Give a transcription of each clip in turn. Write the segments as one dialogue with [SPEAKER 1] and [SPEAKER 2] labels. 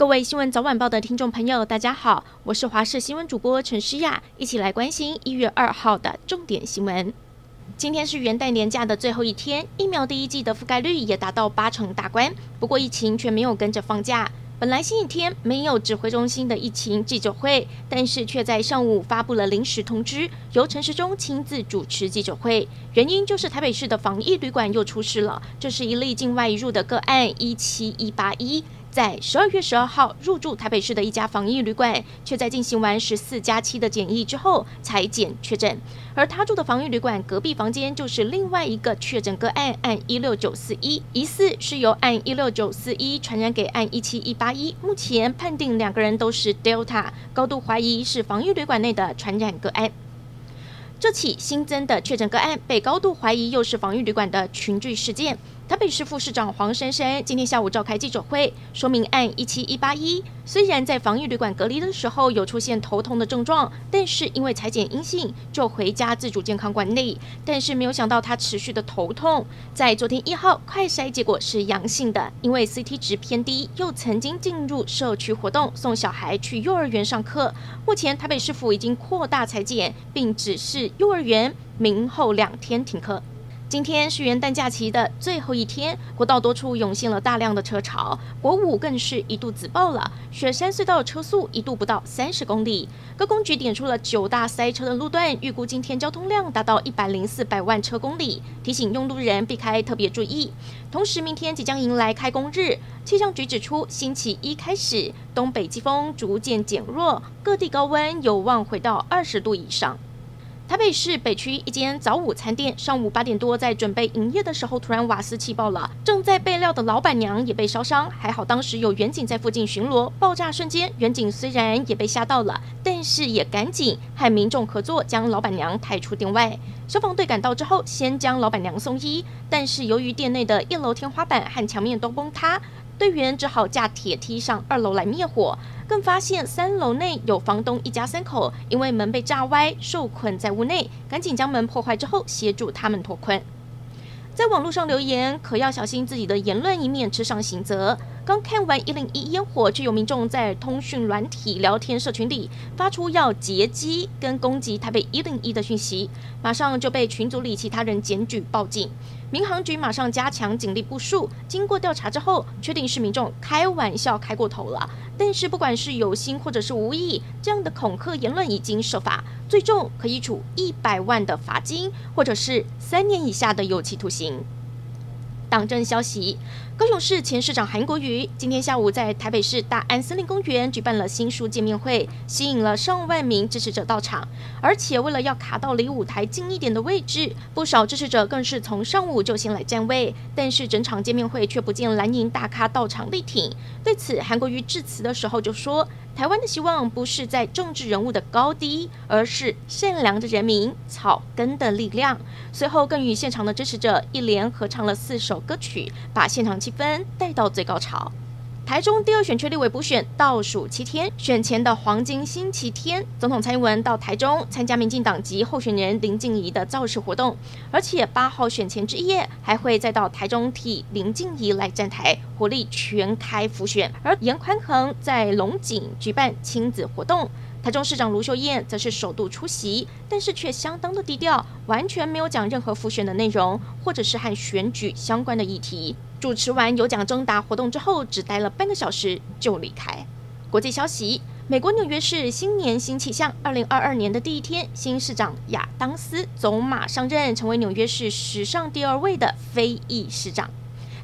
[SPEAKER 1] 各位新闻早晚报的听众朋友，大家好，我是华视新闻主播陈诗雅，一起来关心一月二号的重点新闻。今天是元旦年假的最后一天，疫苗第一季的覆盖率也达到八成大关，不过疫情却没有跟着放假。本来星期天没有指挥中心的疫情记者会，但是却在上午发布了临时通知，由陈时中亲自主持记者会。原因就是台北市的防疫旅馆又出事了，这是一例境外入的个案一七一八一。在十二月十二号入住台北市的一家防疫旅馆，却在进行完十四加七的检疫之后才检确诊，而他住的防疫旅馆隔壁房间就是另外一个确诊个案，按一六九四一，疑似是由按一六九四一传染给按一七一八一，目前判定两个人都是 Delta，高度怀疑是防疫旅馆内的传染个案。这起新增的确诊个案被高度怀疑又是防疫旅馆的群聚事件。台北市副市长黄珊珊今天下午召开记者会，说明案一七一八一。虽然在防疫旅馆隔离的时候有出现头痛的症状，但是因为采检阴性就回家自主健康管理，但是没有想到他持续的头痛，在昨天一号快筛结果是阳性的，因为 CT 值偏低，又曾经进入社区活动，送小孩去幼儿园上课，目前台北市府已经扩大采检，并指示幼儿园明后两天停课。今天是元旦假期的最后一天，国道多处涌现了大量的车潮，国五更是一度挤爆了，雪山隧道车速一度不到三十公里。各公局点出了九大塞车的路段，预估今天交通量达到一百零四百万车公里，提醒用路人避开特别注意。同时，明天即将迎来开工日，气象局指出，星期一开始东北季风逐渐减弱，各地高温有望回到二十度以上。台北市北区一间早午餐店，上午八点多在准备营业的时候，突然瓦斯气爆了，正在备料的老板娘也被烧伤。还好当时有员警在附近巡逻，爆炸瞬间，员警虽然也被吓到了，但是也赶紧和民众合作，将老板娘抬出店外。消防队赶到之后，先将老板娘送医，但是由于店内的一楼天花板和墙面都崩塌。队员只好架铁梯上二楼来灭火，更发现三楼内有房东一家三口，因为门被炸歪，受困在屋内，赶紧将门破坏之后协助他们脱困。在网络上留言，可要小心自己的言论，以免吃上刑责。刚看完一零一烟火，就有民众在通讯软体聊天社群里发出要劫机跟攻击台北一零一的讯息，马上就被群组里其他人检举报警。民航局马上加强警力部署，经过调查之后，确定是民众开玩笑开过头了。但是不管是有心或者是无意，这样的恐吓言论已经设法，最重可以处一百万的罚金，或者是三年以下的有期徒刑。党政消息：高雄市前市长韩国瑜今天下午在台北市大安森林公园举办了新书见面会，吸引了上万名支持者到场。而且为了要卡到离舞台近一点的位置，不少支持者更是从上午就先来占位。但是整场见面会却不见蓝营大咖到场力挺。对此，韩国瑜致辞的时候就说。台湾的希望不是在政治人物的高低，而是善良的人民、草根的力量。随后更与现场的支持者一连合唱了四首歌曲，把现场气氛带到最高潮。台中第二选区立委补选倒数七天，选前的黄金星期天，总统蔡英文到台中参加民进党籍候选人林静怡的造势活动，而且八号选前之夜还会再到台中替林静怡来站台，火力全开辅选。而严宽恒在龙井举办亲子活动，台中市长卢秀燕则是首度出席，但是却相当的低调，完全没有讲任何复选的内容，或者是和选举相关的议题。主持完有奖征答活动之后，只待了半个小时就离开。国际消息：美国纽约市新年新气象，二零二二年的第一天，新市长亚当斯走马上任，成为纽约市史上第二位的非裔市长。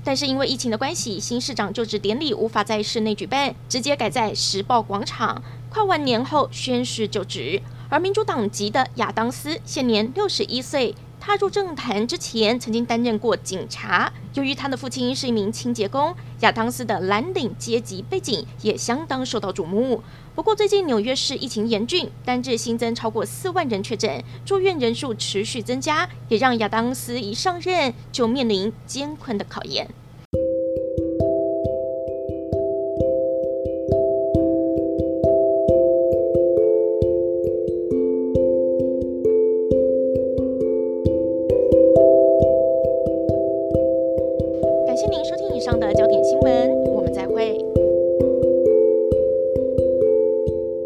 [SPEAKER 1] 但是因为疫情的关系，新市长就职典礼无法在室内举办，直接改在时报广场。跨完年后宣誓就职，而民主党籍的亚当斯现年六十一岁。踏入政坛之前，曾经担任过警察。由于他的父亲是一名清洁工，亚当斯的蓝领阶级背景也相当受到瞩目。不过，最近纽约市疫情严峻，单日新增超过四万人确诊，住院人数持续增加，也让亚当斯一上任就面临艰困的考验。